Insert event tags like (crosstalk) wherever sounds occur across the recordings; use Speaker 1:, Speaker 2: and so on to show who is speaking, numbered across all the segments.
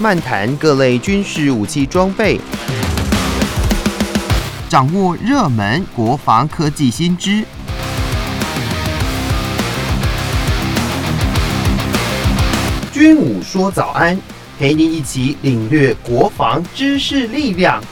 Speaker 1: 漫谈各类军事武器装备，掌握热门国防科技新知。军武说早安，陪您一起领略国防知识力量。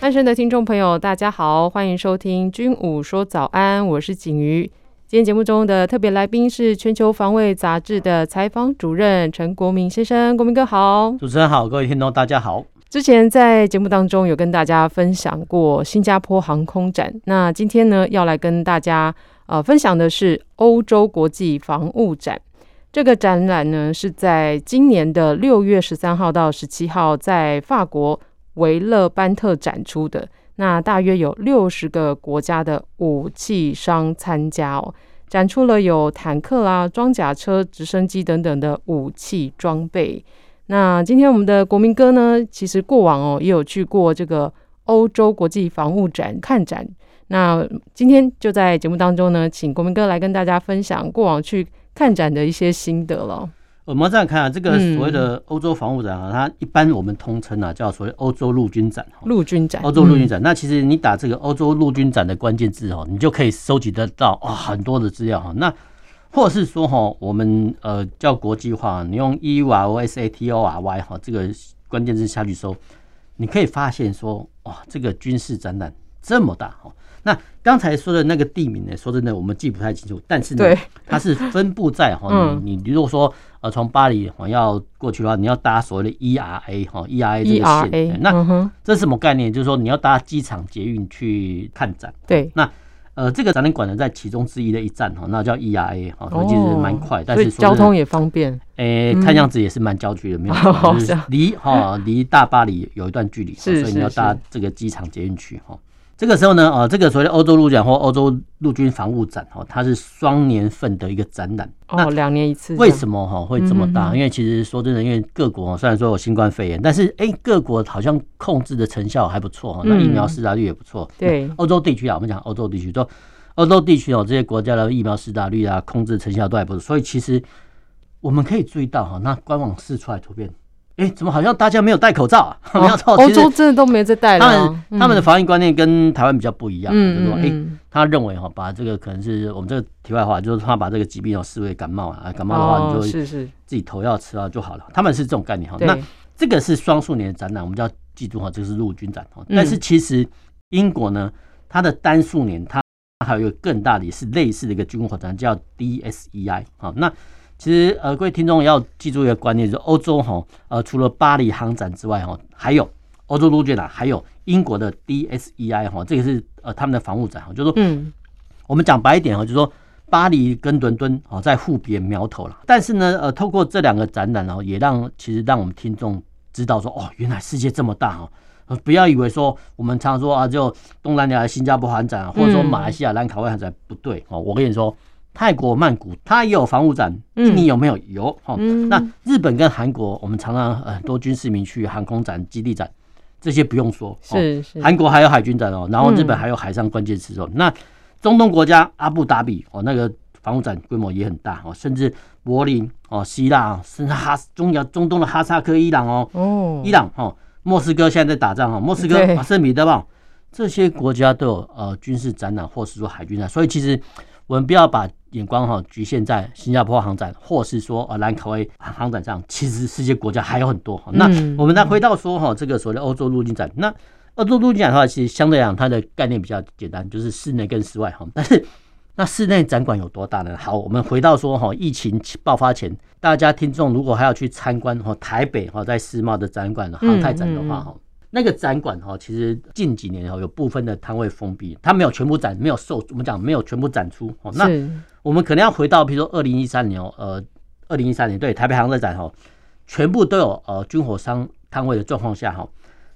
Speaker 2: 单身的听众朋友，大家好，欢迎收听《军武说早安》，我是景瑜。今天节目中的特别来宾是《全球防卫杂志》的采访主任陈国铭先生，国铭哥好。
Speaker 3: 主持人好，各位听众大家好。
Speaker 2: 之前在节目当中有跟大家分享过新加坡航空展，那今天呢要来跟大家呃分享的是欧洲国际防务展。这个展览呢是在今年的六月十三号到十七号在法国维勒班特展出的。那大约有六十个国家的武器商参加哦，展出了有坦克啦、装甲车、直升机等等的武器装备。那今天我们的国民哥呢，其实过往哦也有去过这个欧洲国际防务展看展。那今天就在节目当中呢，请国民哥来跟大家分享过往去看展的一些心得了。
Speaker 3: 我们这样看啊，这个所谓的欧洲防务展啊，嗯、它一般我们通称啊叫所谓欧洲陆军展。
Speaker 2: 陆军展，
Speaker 3: 欧洲陆军展。那其实你打这个欧洲陆军展的关键字哦，你就可以收集得到啊很多的资料哈。那或者是说哈，我们呃叫国际化，你用 E U R O S A T O R Y 哈这个关键字下去搜，你可以发现说哇，这个军事展览这么大哈。那刚才说的那个地名呢，说真的我们记不太清楚，但是呢，它是分布在哈，你你如果说呃从巴黎哈要过去的话，你要搭所谓的 E R A 哈 E R A 这个线，那这是什么概念？就是说你要搭机场捷运去看展，
Speaker 2: 对，
Speaker 3: 那。呃，这个展览馆呢，在其中之一的一站哈，那叫 ERA 哈，所以其实蛮快，但是
Speaker 2: 交通也方便。
Speaker 3: 诶，看样子也是蛮郊区的，没有 (laughs) 离哈离大巴黎有一段距离，所以你要搭这个机场捷运去哈。这个时候呢，呃，这个所谓的欧洲陆展或欧洲陆军防务展哈，它是双年份的一个展览。
Speaker 2: 哦，两年一次。
Speaker 3: 为什么哈会这么大？因为其实说真的，因为各国虽然说有新冠肺炎，但是哎，各国好像控制的成效还不错哈，那疫苗施打率也不错。
Speaker 2: 对，
Speaker 3: 欧洲地区啊，我们讲欧洲地区，说欧洲地区哦，这些国家的疫苗施打率啊，控制成效都还不错。所以其实我们可以注意到哈，那官网释出来图片。哎，怎么好像大家没有戴口罩啊？(laughs) 没有错，
Speaker 2: 欧洲真的都没在戴了。
Speaker 3: 他们他们的防疫观念跟台湾比较不一样，就是说，哎，他认为哈，把这个可能是我们这个题外话，就是他把这个疾病哦视为感冒啊，感冒的话你就是是自己投药吃啊就好了。他们是这种概念哈。那这个是双数年的展览，我们就要记住哈，这是陆军展哈。但是其实英国呢，它的单数年它还有一个更大的，也是类似的一个军火展，叫 DSEI 啊。那其实，呃，各位听众要记住一个观念，就是欧洲哈，呃，除了巴黎航展之外哈，还有欧洲陆军啊，还有英国的 DSEI 哈，这个是呃他们的防务展哈，就是说，嗯，我们讲白一点哈，就是说巴黎跟伦敦啊在互别苗头了。但是呢，呃，透过这两个展览呢，也让其实让我们听众知道说，哦，原来世界这么大哈，不要以为说我们常说啊，就东南亚的新加坡航展，或者说马来西亚兰卡威航展不对哦，我跟你说。泰国曼谷，它也有防务展，你有没有？有。那日本跟韩国，我们常常很多军事迷去航空展、基地展，这些不用说。是是。韩国还有海军展哦，然后日本还有海上关键词哦。那中东国家阿布达比哦，那个防务展规模也很大哦，甚至柏林哦、希腊，甚至哈中亚中东的哈萨克、伊朗哦，哦，伊朗哦，莫斯科现在在打仗哦，莫斯科、圣彼得堡这些国家都有呃军事展览，或是说海军展，所以其实我们不要把。眼光哈局限在新加坡航展，或是说啊兰卡威航展上，其实世界国家还有很多。那我们再回到说哈，这个所谓的欧洲陆军展，那欧洲陆军展的话，其实相对来讲它的概念比较简单，就是室内跟室外哈。但是那室内展馆有多大呢？好，我们回到说哈，疫情爆发前，大家听众如果还要去参观哈台北哈在世贸的展馆航太展的话哈。那个展馆哈，其实近几年哈有部分的摊位封闭，它没有全部展，没有售，我们讲没有全部展出哦。那我们可能要回到，比如说二零一三年哦，呃，二零一三年对台北航太展哈，全部都有呃军火商摊位的状况下哈，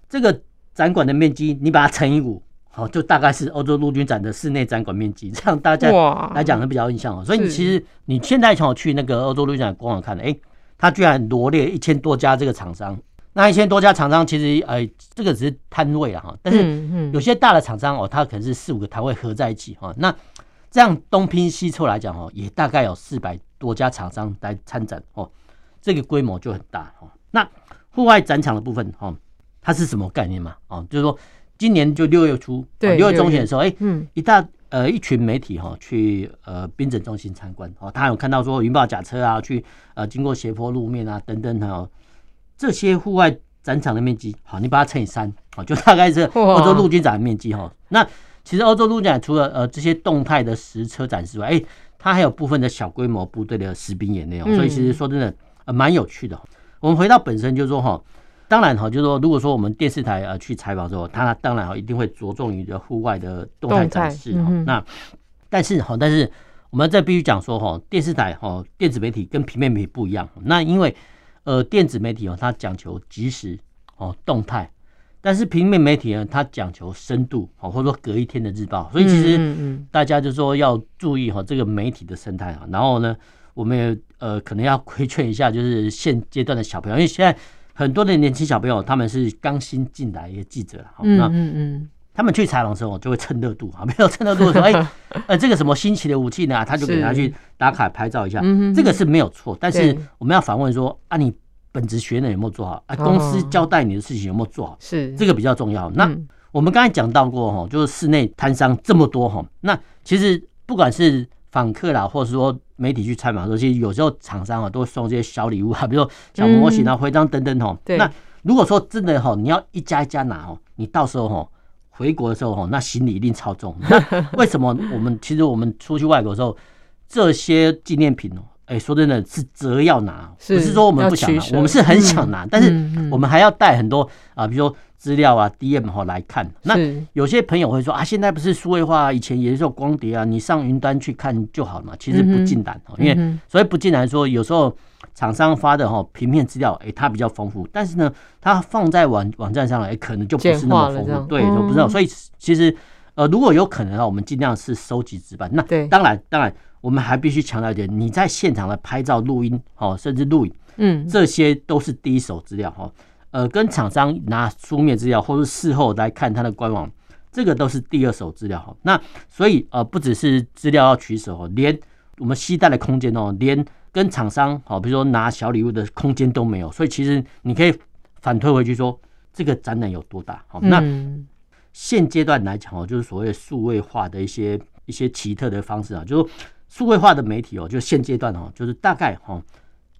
Speaker 3: 这个展馆的面积你把它乘以五，好，就大概是欧洲陆军展的室内展馆面积，(laughs) 这样大家来讲会比较印象哦。所以你其实你现在想去那个欧洲陆军展官网看，哎，它居然罗列一千多家这个厂商。那一千多家厂商，其实呃，这个只是摊位啊哈，但是有些大的厂商哦，它可能是四五个摊位合在一起哈。那这样东拼西凑来讲哦，也大概有四百多家厂商来参展哦，这个规模就很大哦。那户外展场的部分哦，它是什么概念嘛？哦，就是说今年就六月初，对，六月中旬的时候，哎，嗯，一大呃一群媒体哈去呃宾整中心参观哦，他有看到说云豹甲车啊，去呃经过斜坡路面啊等等哦，这些户外展场的面积好，你把它乘以三，好，就大概是欧洲陆军展的面积哈。那其实欧洲陆军展除了呃这些动态的实车展示外，哎，它还有部分的小规模部队的实兵演练哦，所以其实说真的呃蛮有趣的。我们回到本身就是说哈，当然哈，就是说如果说我们电视台呃去采访之后，它当然哈一定会着重于的户外的动态展示哈。那但是哈，但是我们这必须讲说哈，电视台哈电子媒体跟平面媒体不一样。那因为呃电子媒体哦，它讲求即时哦动态。但是平面媒体呢，它讲求深度哦，或者说隔一天的日报，所以其实大家就说要注意哈这个媒体的生态啊。然后呢，我们也呃可能要规劝一下，就是现阶段的小朋友，因为现在很多的年轻小朋友他们是刚新进来一个记者，那他们去采访的时候就会蹭热度啊，(laughs) 没有蹭热度的时候，哎，呃 (laughs) 这个什么新奇的武器呢，他就给他去打卡拍照一下，这个是没有错。但是我们要反问说啊你。本职学能有没有做好？啊，公司交代你的事情有没有做好？是这个比较重要。那我们刚才讲到过哈，就是室内摊商这么多哈，那其实不管是访客啦，或者说媒体去采访的时候，其实有时候厂商啊都会送这些小礼物啊，比如说小模型啊、徽章等等哈。那如果说真的哈，你要一家一家拿哦，你到时候哈回国的时候哈，那行李一定超重。那 (laughs) 为什么我们其实我们出去外国的时候，这些纪念品哦？哎，说真的是折要拿，不是说我们不想拿，我们是很想拿，但是我们还要带很多啊，比如说资料啊、DM 哈来看。那有些朋友会说啊，现在不是数位化，以前也是有光碟啊，你上云端去看就好了嘛。其实不尽然，因为所以不尽然说，有时候厂商发的哈平面资料，哎，它比较丰富，但是呢，它放在网网站上来，可能就不是那么丰富，对，就不知道。所以其实呃，如果有可能啊，我们尽量是收集纸板。那当然，当然。我们还必须强调一点，你在现场的拍照、录音，哦，甚至录影，嗯，这些都是第一手资料，哈，呃，跟厂商拿书面资料，或是事后来看他的官网，这个都是第二手资料，哈。那所以，呃，不只是资料要取舍，连我们携带的空间哦，连跟厂商，好，比如说拿小礼物的空间都没有。所以，其实你可以反推回去说，这个展览有多大？好，那现阶段来讲哦，就是所谓数位化的一些一些奇特的方式啊，就是。数位化的媒体哦，就现阶段哦，就是大概哈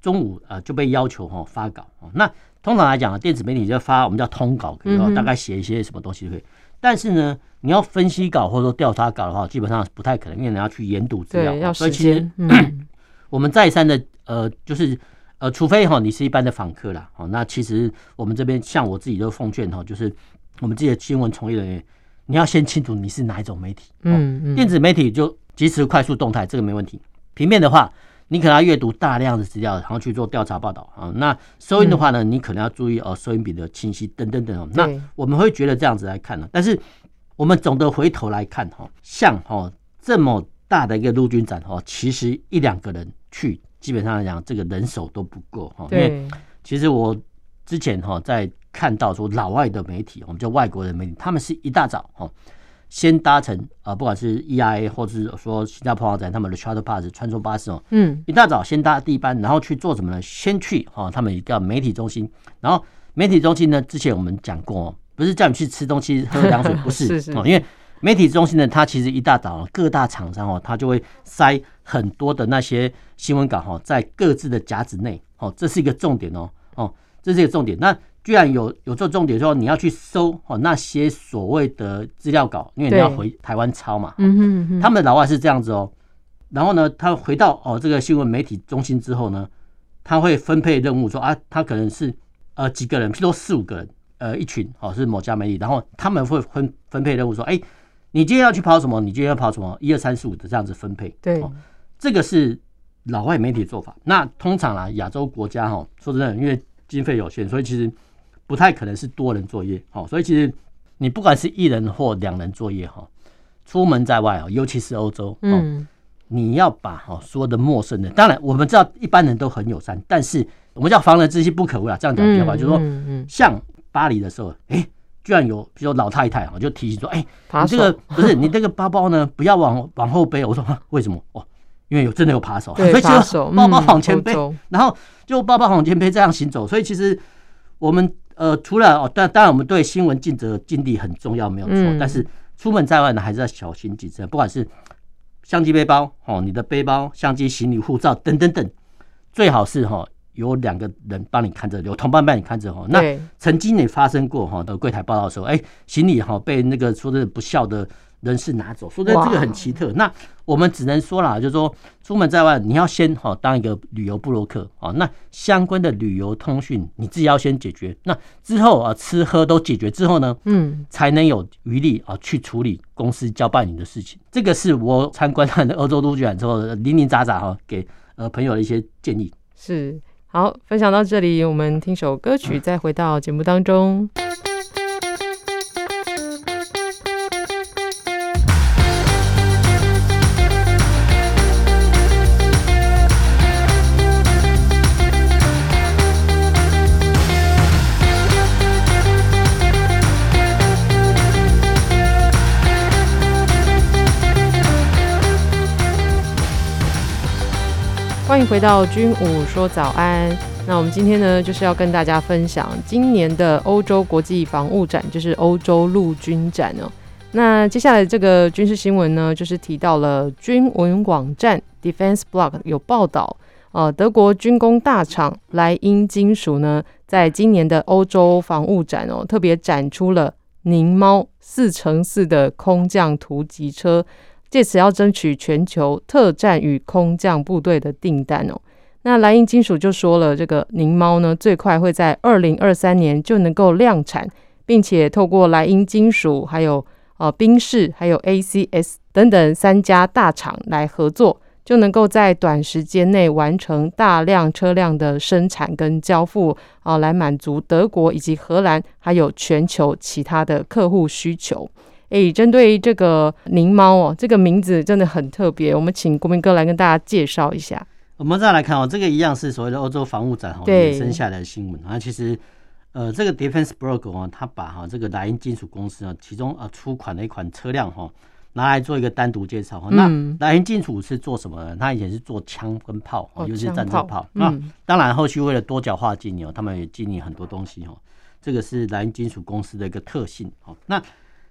Speaker 3: 中午啊就被要求哈发稿。那通常来讲啊，电子媒体就发我们叫通稿，可以大概写一些什么东西可以。但是呢，你要分析稿或者说调查稿的话，基本上不太可能，因为你要去研读资料。所以其实我们再三的呃，就是呃，除非哈你是一般的访客啦，哦，那其实我们这边像我自己都奉劝哈，就是我们这些新闻从业人员，你要先清楚你是哪一种媒体。嗯嗯，电子媒体就。及时快速动态，这个没问题。平面的话，你可能要阅读大量的资料，然后去做调查报道啊。那收音的话呢，你可能要注意哦，收音比的清晰等等等。那我们会觉得这样子来看呢，但是我们总的回头来看哈，像哈这么大的一个陆军展哈，其实一两个人去，基本上来讲，这个人手都不够哈。因为其实我之前哈在看到说老外的媒体，我们叫外国人媒体，他们是一大早哈。先搭乘啊，不管是 EIA 或者是说新加坡航展他们的 Shuttle Pass 穿梭巴士哦，嗯，一大早先搭第一班，然后去做什么呢？先去哈，他们一个媒体中心，然后媒体中心呢，之前我们讲过，不是叫你去吃东西喝凉水，(laughs) 不是哦，因为媒体中心呢，它其实一大早各大厂商哦，它就会塞很多的那些新闻稿哈，在各自的夹子内哦，这是一个重点哦，哦，这是一个重点，那。居然有有做重点说你要去搜哦那些所谓的资料稿，因为你要回台湾抄嘛。嗯哼哼。他们老外是这样子哦，然后呢，他回到哦这个新闻媒体中心之后呢，他会分配任务说啊，他可能是呃几个人，譬如说四五个人，呃一群哦是某家媒体，然后他们会分分配任务说，哎，你今天要去跑什么？你今天要跑什么？一二三四五的这样子分配。对，这个是老外媒体做法。那通常啊，亚洲国家哈，说真的，因为经费有限，所以其实。不太可能是多人作业，好，所以其实你不管是一人或两人作业，哈，出门在外啊，尤其是欧洲，嗯，你要把哈所有的陌生人，当然我们知道一般人都很友善，但是我们叫防人之心不可无啊，这样讲比较好，就是说，像巴黎的时候，哎，居然有，比如说老太太啊，就提醒说，哎，你这个不是你这个包包呢，不要往往后背。我说为什么？哦，因为有真的有扒手，所以就 (laughs) 包包往前背，然后就包包往前背这样行走。所以其实我们呃，除了哦，但当然我们对新闻尽责尽力很重要，没有错。但是出门在外呢，还是要小心谨慎，不管是相机、背包哦，你的背包、相机、行李、护照等等等，最好是哈。有两个人帮你看着，有同伴帮你看着哈。那曾经也发生过哈，的柜台报道的时候，哎，行李哈被那个说的不孝的人士拿走，说的这个很奇特。那我们只能说啦，就是说出门在外，你要先哈当一个旅游部落客啊。那相关的旅游通讯你自己要先解决，那之后啊吃喝都解决之后呢，嗯，才能有余力啊去处理公司交办你的事情。这个是我参观了欧洲陆军展之后零零杂杂哈给呃朋友的一些建议。
Speaker 2: 是。好，分享到这里，我们听首歌曲，再回到节目当中。欢迎回到军武说早安。那我们今天呢，就是要跟大家分享今年的欧洲国际防务展，就是欧洲陆军展哦。那接下来这个军事新闻呢，就是提到了军文网站 Defense Blog 有报道，呃，德国军工大厂莱茵金属呢，在今年的欧洲防务展哦，特别展出了宁猫四乘四的空降突击车。借此要争取全球特战与空降部队的订单哦。那莱茵金属就说了，这个宁猫呢，最快会在二零二三年就能够量产，并且透过莱茵金属、还有呃宾士、还有 ACS 等等三家大厂来合作，就能够在短时间内完成大量车辆的生产跟交付啊，来满足德国以及荷兰还有全球其他的客户需求。哎，针对这个宁猫哦，这个名字真的很特别。我们请国民哥来跟大家介绍一下。
Speaker 3: 我们再来看哦，这个一样是所谓的欧洲防务展哈衍生下来的新闻啊。其实，呃，这个 Defense Blog 啊，他把哈这个莱茵金属公司啊，其中啊出款的一款车辆哈，拿来做一个单独介绍哈。那莱茵金属是做什么呢？他以前是做枪跟炮，尤其是战争炮。那当然，后续为了多角化经营，他们也经营很多东西哈。这个是莱茵金属公司的一个特性哈。那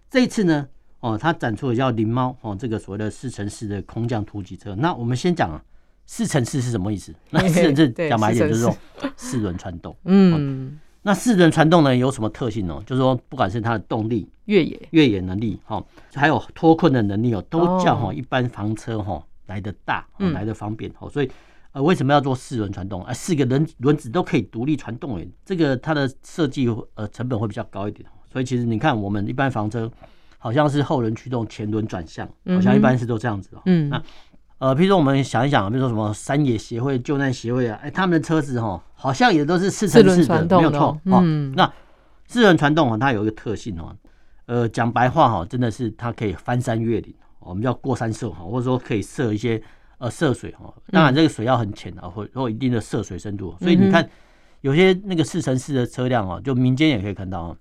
Speaker 3: 这一次呢，哦，它展出的叫灵猫哦，这个所谓的四乘四的空降突击车。那我们先讲啊，四乘四是什么意思？那四乘四讲白一点就是说四轮传动。(laughs) 嗯，那四轮传动呢有什么特性呢？就是说，不管是它的动力、
Speaker 2: 越野
Speaker 3: 越野能力，哈，还有脱困的能力哦，都叫哈一般房车哈来的大，来的方便。哦，所以呃，为什么要做四轮传动？啊，四个轮轮子都可以独立传动诶，这个它的设计呃成本会比较高一点。所以其实你看，我们一般房车好像是后轮驱动，前轮转向，好像一般是都这样子哦。嗯，那呃，譬如说我们想一想，比如说什么山野协会、救难协会啊，哎，他们的车子哈，好像也都是四乘四的，没有错。嗯，那四轮传动啊，它有一个特性哦，呃，讲白话哈，真的是它可以翻山越岭，我们叫过山涉哈，或者说可以涉一些呃涉水哈。当然这个水要很浅啊，或或一定的涉水深度。所以你看有些那个四乘四的车辆哦，就民间也可以看到。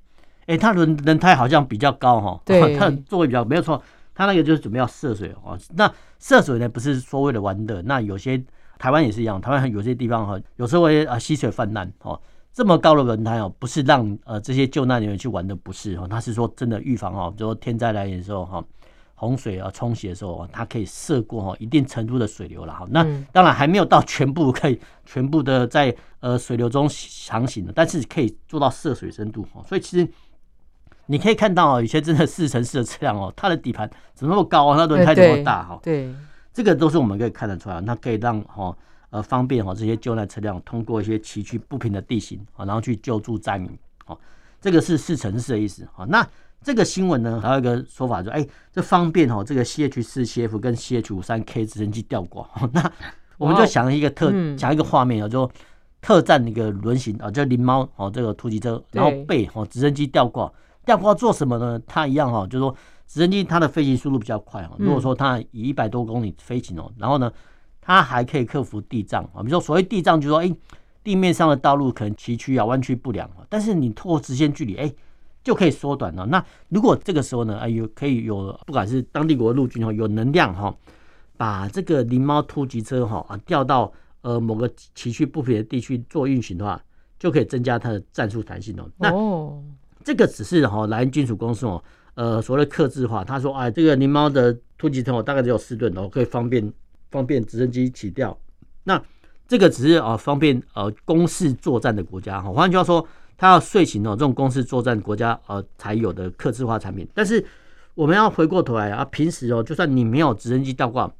Speaker 3: 哎，它轮轮胎好像比较高哈，对，(laughs) 它座位比较没有错，它那个就是准备要涉水哦。那涉水呢，不是说为了玩的，那有些台湾也是一样，台湾有些地方哈，有时候会啊溪水泛滥哦，这么高的轮胎哦，不是让呃这些救难人员去玩的，不是哦，它是说真的预防哦，就说天灾来临的时候哈，洪水啊冲袭的时候，它可以涉过哈一定程度的水流了哈。那当然还没有到全部可以全部的在呃水流中航行的，但是可以做到涉水深度哈，所以其实。你可以看到哦，有些真的四乘四的车辆哦，它的底盘怎么那么高啊？它轮胎怎么大哈？对，这个都是我们可以看得出来，那可以让哈呃方便哈这些救难车辆通过一些崎岖不平的地形啊，然后去救助灾民。哦，这个是四乘四的意思啊。那这个新闻呢，还有一个说法，说哎，这方便哦这个 CH 四 CF 跟 CH 五三 K 直升机吊挂。那我们就想一个特想一个画面啊，就特战那个轮型啊，就灵猫哦，这个突击车，然后被哦直升机吊挂。吊挂做什么呢？它一样哈，就是说直升机它的飞行速度比较快哈。如果说它以一百多公里飞行哦，然后呢，它还可以克服地障啊。比如说所谓地障，就是说哎，地面上的道路可能崎岖啊、弯曲不良啊，但是你透过直线距离，哎，就可以缩短了。那如果这个时候呢，哎有可以有，不管是当地国陆军哈，有能量哈，把这个灵猫突击车哈啊调到呃某个崎岖不平的地区做运行的话，就可以增加它的战术弹性哦。那这个只是哈莱茵军属公司哦，呃所谓的克制化，他说啊这个灵猫的突击车哦大概只有四吨哦，可以方便方便直升机起吊。那这个只是啊方便呃攻势作战的国家哈，换句话说，它要遂行哦这种攻势作战国家呃才有的克制化产品。但是我们要回过头来啊，平时哦就算你没有直升机倒挂，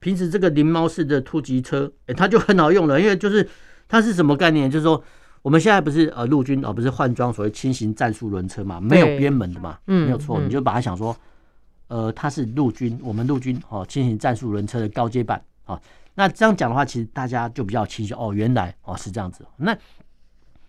Speaker 3: 平时这个灵猫式的突击车，哎它就很好用了，因为就是它是什么概念？就是说我们现在不是呃陆军而不是换装所谓轻型战术轮车嘛，没有边门的嘛，没有错，你就把它想说呃它是陆军，我们陆军哦轻型战术轮车的高阶版啊。那这样讲的话，其实大家就比较清楚哦，原来哦是这样子。那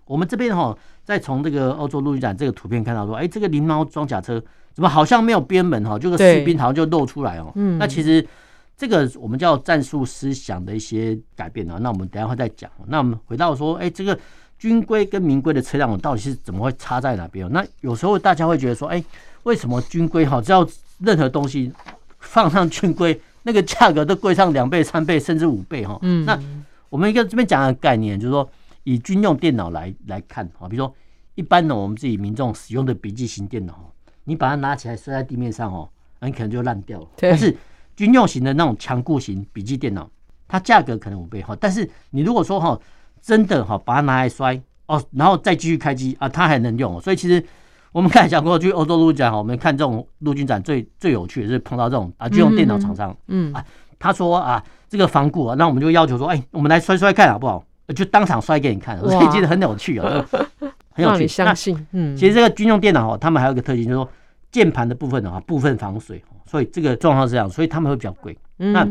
Speaker 3: 我们这边哈，再从这个欧洲陆军展这个图片看到说，哎，这个灵猫装甲车怎么好像没有边门哈？这个士兵好像就露出来哦。嗯。那其实这个我们叫战术思想的一些改变啊。那我们等下会再讲。那我们回到说，哎，这个军规跟民规的车辆我到底是怎么会差在哪边？那有时候大家会觉得说，哎，为什么军规哈只要任何东西放上军规？那个价格都贵上两倍、三倍，甚至五倍哈。嗯，那我们一个这边讲的概念，就是说以军用电脑来来看啊，比如说一般的我们自己民众使用的笔记型电脑，你把它拿起来摔在地面上哦，很可能就烂掉了。但是军用型的那种强固型笔记电脑，它价格可能五倍哈。但是你如果说哈，真的哈，把它拿来摔哦，然后再继续开机啊，它还能用。所以其实。我们刚才讲过，去欧洲陆军展哈，我们看这种陆军展最最有趣的是碰到这种啊，军用电脑厂商，嗯啊，他说啊，这个防固啊，那我们就要求说，哎，我们来摔摔看好不好？就当场摔给你看，所以其实很有趣啊，(laughs) 很有趣。
Speaker 2: 相信，嗯，
Speaker 3: 其实这个军用电脑哦，他们还有一个特性，就是说键盘的部分的话，部分防水，所以这个状况是这样，所以他们会比较贵。那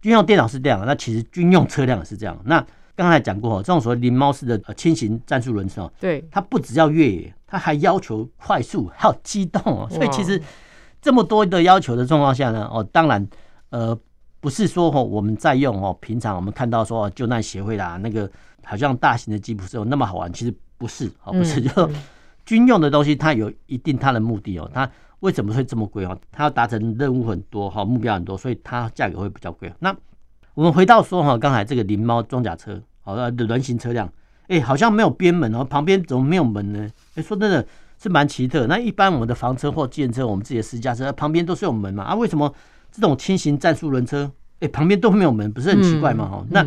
Speaker 3: 军用电脑是这样，那其实军用车辆也是这样。那刚才讲过，这种所谓灵猫式的轻型战术轮车哦，对，它不只要越野，它还要求快速，还有机动哦。所以其实这么多的要求的状况下呢，哦，当然，呃，不是说哦我们在用哦，平常我们看到说救难协会啦，那个好像大型的吉普车有那么好玩，其实不是哦，不是，就军用的东西它有一定它的目的哦，它为什么会这么贵哦？它要达成任务很多哈，目标很多，所以它价格会比较贵。那我们回到说哈，刚才这个灵猫装甲车，好的轮型车辆，哎，好像没有边门哦，旁边怎么没有门呢？哎，说真的是蛮奇特。那一般我们的房车或计程车，我们自己的私家车旁边都是有门嘛？啊，为什么这种轻型战术轮车，哎，旁边都没有门，不是很奇怪吗？哈，那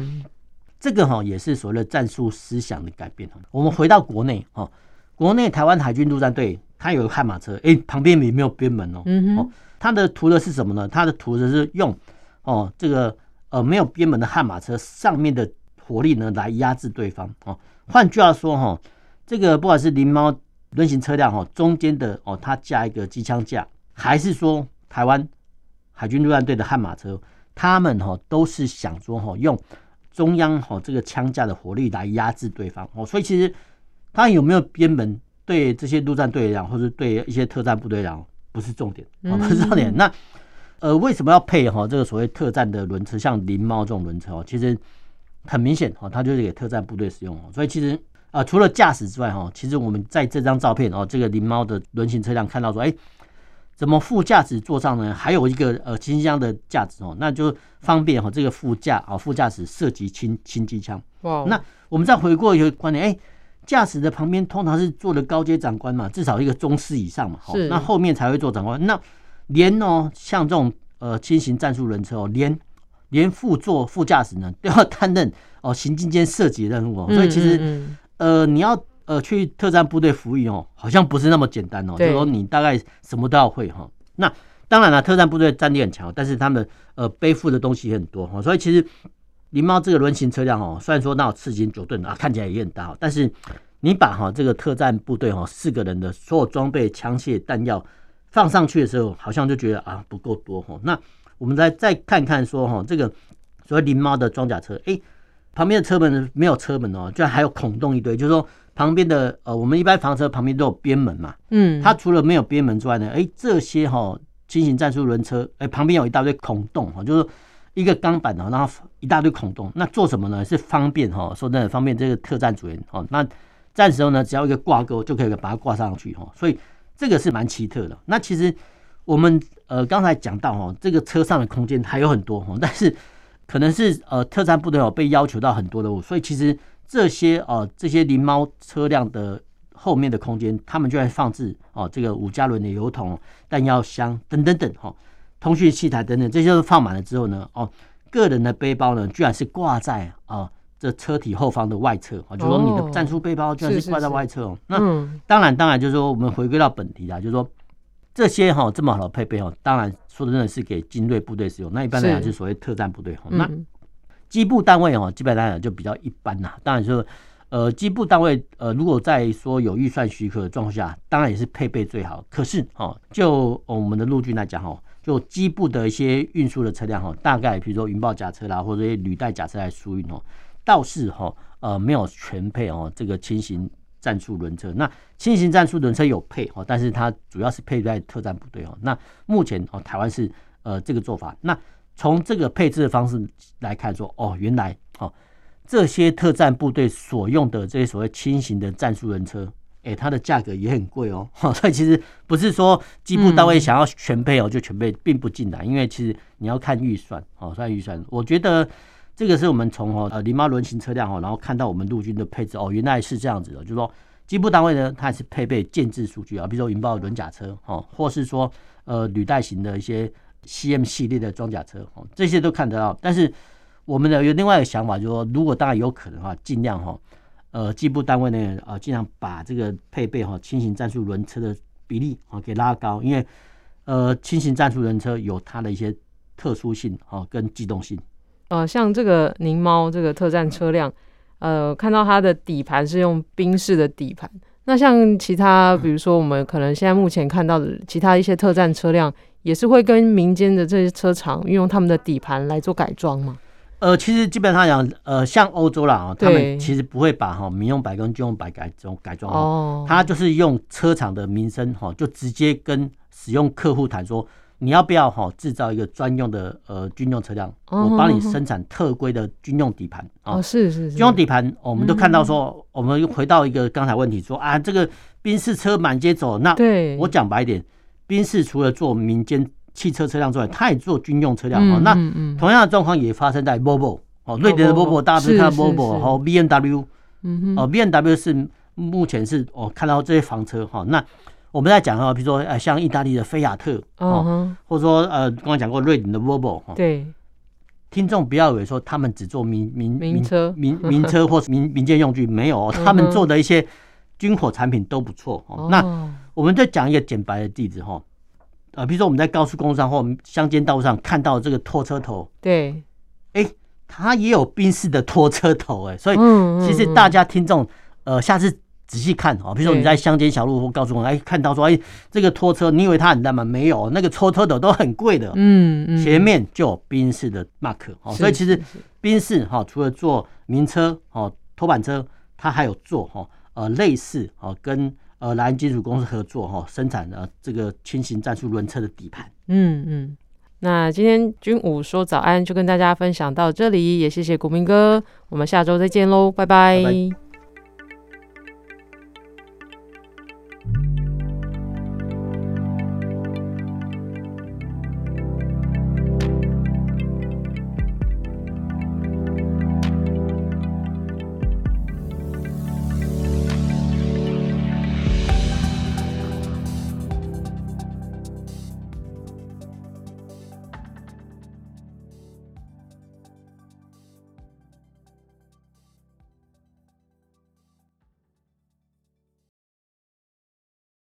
Speaker 3: 这个哈也是所谓的战术思想的改变。我们回到国内哈，国内台湾海军陆战队它有个悍马车，哎，旁边也没有边门哦。嗯哦，它的图的是什么呢？它的图的是用哦这个。呃，没有编门的悍马车上面的火力呢，来压制对方哦。换句话说哈，这个不管是灵猫轮型车辆哈，中间的哦，它架一个机枪架，还是说台湾海军陆战队的悍马车，他们哈都是想说哈，用中央哈这个枪架的火力来压制对方哦。所以其实它有没有编门，对这些陆战队来讲，或者对一些特战部队来讲，不是重点啊，不是重点。那呃，为什么要配哈这个所谓特战的轮车，像灵猫这种轮车哦？其实很明显哦，它就是给特战部队使用哦。所以其实啊，除了驾驶之外哈，其实我们在这张照片哦，这个灵猫的轮型车辆看到说，哎，怎么副驾驶座上呢？还有一个呃轻机枪的架子哦，那就方便哈这个副驾啊副驾驶涉及轻轻机枪。哇！那我们再回过一个观点，哎，驾驶的旁边通常是坐的高阶长官嘛，至少一个中师以上嘛，好，那后面才会坐长官。那连哦，像这种呃轻型战术轮车哦，连连副座副驾驶呢都要担任哦行进间射击任务哦，所以其实呃你要呃去特战部队服役哦，好像不是那么简单哦，就是说你大概什么都要会哈。那当然了，特战部队战力很强，但是他们呃背负的东西也很多哈，所以其实灵猫这个轮型车辆哦，虽然说那有刺金九吨啊，看起来也很大，但是你把哈这个特战部队哈四个人的所有装备、枪械、弹药。放上去的时候，好像就觉得啊不够多哈。那我们再再看看说哈，这个所谓灵猫的装甲车，哎，旁边的车门没有车门哦，居然还有孔洞一堆，就是说旁边的呃，我们一般房车旁边都有边门嘛，嗯，它除了没有边门之外呢，哎，这些哈轻型战术轮车，哎，旁边有一大堆孔洞哈，就是一个钢板哦，然后一大堆孔洞，那做什么呢？是方便哈，说真的方便这个特战组员哦，那。战时候呢，只要一个挂钩就可以把它挂上去哈，所以这个是蛮奇特的。那其实我们呃刚才讲到哈，这个车上的空间还有很多哈，但是可能是呃特战部队哦被要求到很多的，所以其实这些呃这些灵猫车辆的后面的空间，他们就会放置哦这个五加仑的油桶、弹药箱等等等哈，通讯器材等等，这些都放满了之后呢，哦。个人的背包呢，居然是挂在啊这车体后方的外侧啊，就是说你的战术背包居然是挂在外侧哦。那当然，当然就是说我们回归到本题啊，就是说这些哈这么好的配备哦，当然说的真的是给精锐部队使用。那一般来讲就是所谓特战部队哈。那机部单位哦，基本上来讲就比较一般呐。当然说呃机部单位呃，如果在说有预算许可的状况下，当然也是配备最好。可是哦，就我们的陆军来讲哦。就机部的一些运输的车辆哈，大概比如说云豹甲车啦，或者一些履带甲车来输运哦，倒是哈呃没有全配哦这个轻型战术轮车。那轻型战术轮车有配哦，但是它主要是配在特战部队哦。那目前哦台湾是呃这个做法。那从这个配置的方式来看说哦，原来哦这些特战部队所用的这些所谓轻型的战术轮车。哎、欸，它的价格也很贵哦，(laughs) 所以其实不是说机部单位想要全配哦就全配，并不尽然，因为其实你要看预算哦，算预算。我觉得这个是我们从哦呃灵猫轮型车辆哦，然后看到我们陆军的配置哦，原来是这样子的，就是说机部单位呢，它还是配备建制数据啊，比如说引爆轮甲车哦，或是说呃履带型的一些 CM 系列的装甲车哦，这些都看得到。但是我们的有另外一个想法，就是说如果当然有可能的话，尽量哈。呃，机部单位呢，呃，尽量把这个配备哈轻型战术轮车的比例啊给拉高，因为呃轻型战术轮车有它的一些特殊性啊跟机动性。
Speaker 2: 呃，像这个宁猫这个特战车辆，呃，看到它的底盘是用宾士的底盘。那像其他，比如说我们可能现在目前看到的其他一些特战车辆，也是会跟民间的这些车厂运用他们的底盘来做改装吗？
Speaker 3: 呃，其实基本上讲，呃，像欧洲啦，啊，他们其实不会把哈民用白跟军用白改这种改装哦，他就是用车厂的名声哈，就直接跟使用客户谈说，你要不要哈制造一个专用的呃军用车辆，我帮你生产特规的军用底盘啊，是是是，军用底盘，我们都看到说，我们又回到一个刚才问题说啊，这个宾士车满街走，那我讲白一点，宾士除了做民间。汽车车辆之外，他也做军用车辆哦。那同样的状况也发生在 Volvo 哦，瑞典的 Volvo，大家不是看 Volvo 和 BMW，哦，BMW 是目前是哦看到这些房车哈。那我们在讲哈，比如说呃，像意大利的菲亚特哦，或者说呃，刚刚讲过瑞典的 Volvo 哈。对，听众不要以为说他们只做民民民车、民民车 (laughs) 或民民间用具，没有，他们做的一些军火产品都不错哦。那我们再讲一个简白的例子哈。呃，比如说我们在高速公路上或乡间道路上看到这个拖车头，对，哎、欸，它也有宾士的拖车头，哎，所以其实大家听众，呃，下次仔细看哦，比如说你在乡间小路或高速公路，哎，看到说，哎，这个拖车，你以为它很大吗？没有，那个拖车的都很贵的，嗯嗯，前面就有宾士的 mark 哦，所以其实宾士哈，除了做名车哦，拖板车，它还有做哈，呃，类似哦跟。呃，莱茵金属公司合作哈，生产的这个轻型战术轮车的底盘。
Speaker 2: 嗯嗯，那今天军武说早安就跟大家分享到这里，也谢谢国民哥，我们下周再见喽，拜拜。拜拜。